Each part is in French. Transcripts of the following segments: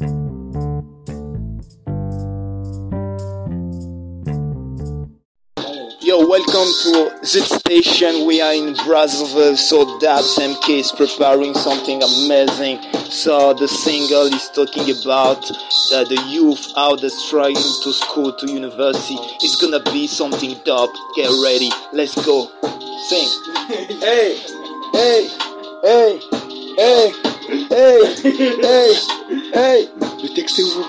Yo, welcome to Zit Station. We are in Brazzaville, so Dabs MK is preparing something amazing. So the single is talking about uh, the youth out there struggling to school, to university. It's gonna be something dope. Get ready. Let's go. Sing. hey, hey, hey, hey, hey, hey, hey. Le texte est où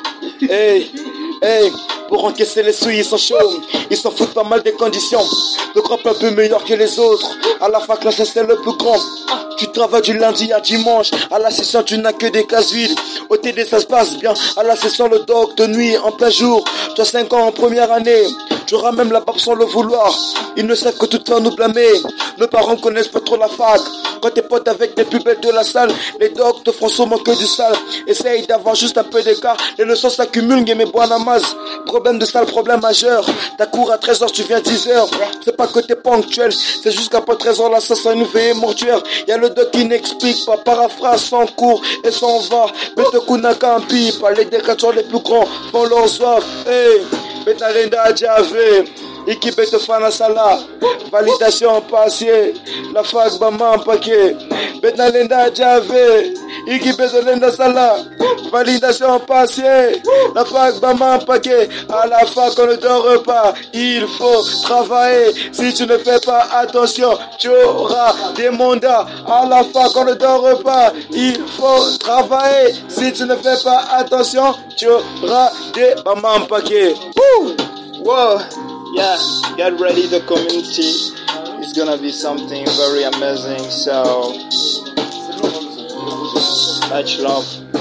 Hey, hey. Pour encaisser les souilles, ils sont chauds. Ils s'en foutent pas mal des conditions. Le crop un peu meilleur que les autres. À la fac, là, ça c'est le plus grand. Tu travailles du lundi à dimanche. À la session, tu n'as que des cases vides. Au TD, ça se passe bien. À la session, le doc de nuit, en plein jour. Tu as 5 ans en première année. Même la barbe sans le vouloir. Ils ne savent que tout faire nous blâmer. Nos parents connaissent pas trop la fac. Quand t'es potes avec les plus belles de la salle, les docs te feront sûrement que du sale. Essaye d'avoir juste un peu d'écart. Les leçons s'accumulent, mais bon namaz. Problème de salle, problème majeur. Ta cours à 13h, tu viens 10h. C'est pas que t'es ponctuel, c'est juste qu'après 13h, là, ça sent une veillée mortuaire. Y a le doc qui n'explique pas, paraphrase sans cours et s'en va. Bête kunaka en pipe, les décateurs les plus grands font leur soif. Hey, Betalenda Djave. Équipe de Fana Sala, validation passée, la fac Bama en paquet, Lenda Sala, validation passée, la fac Bama paquet, à la fac on ne dort pas, il faut travailler, si tu ne fais pas attention, tu auras des mandats, à la fac on ne dort pas, il faut travailler, si tu ne fais pas attention, tu auras des Bama paquet. Woo! Whoa! yeah, get ready. The community is gonna be something very amazing. So, much love.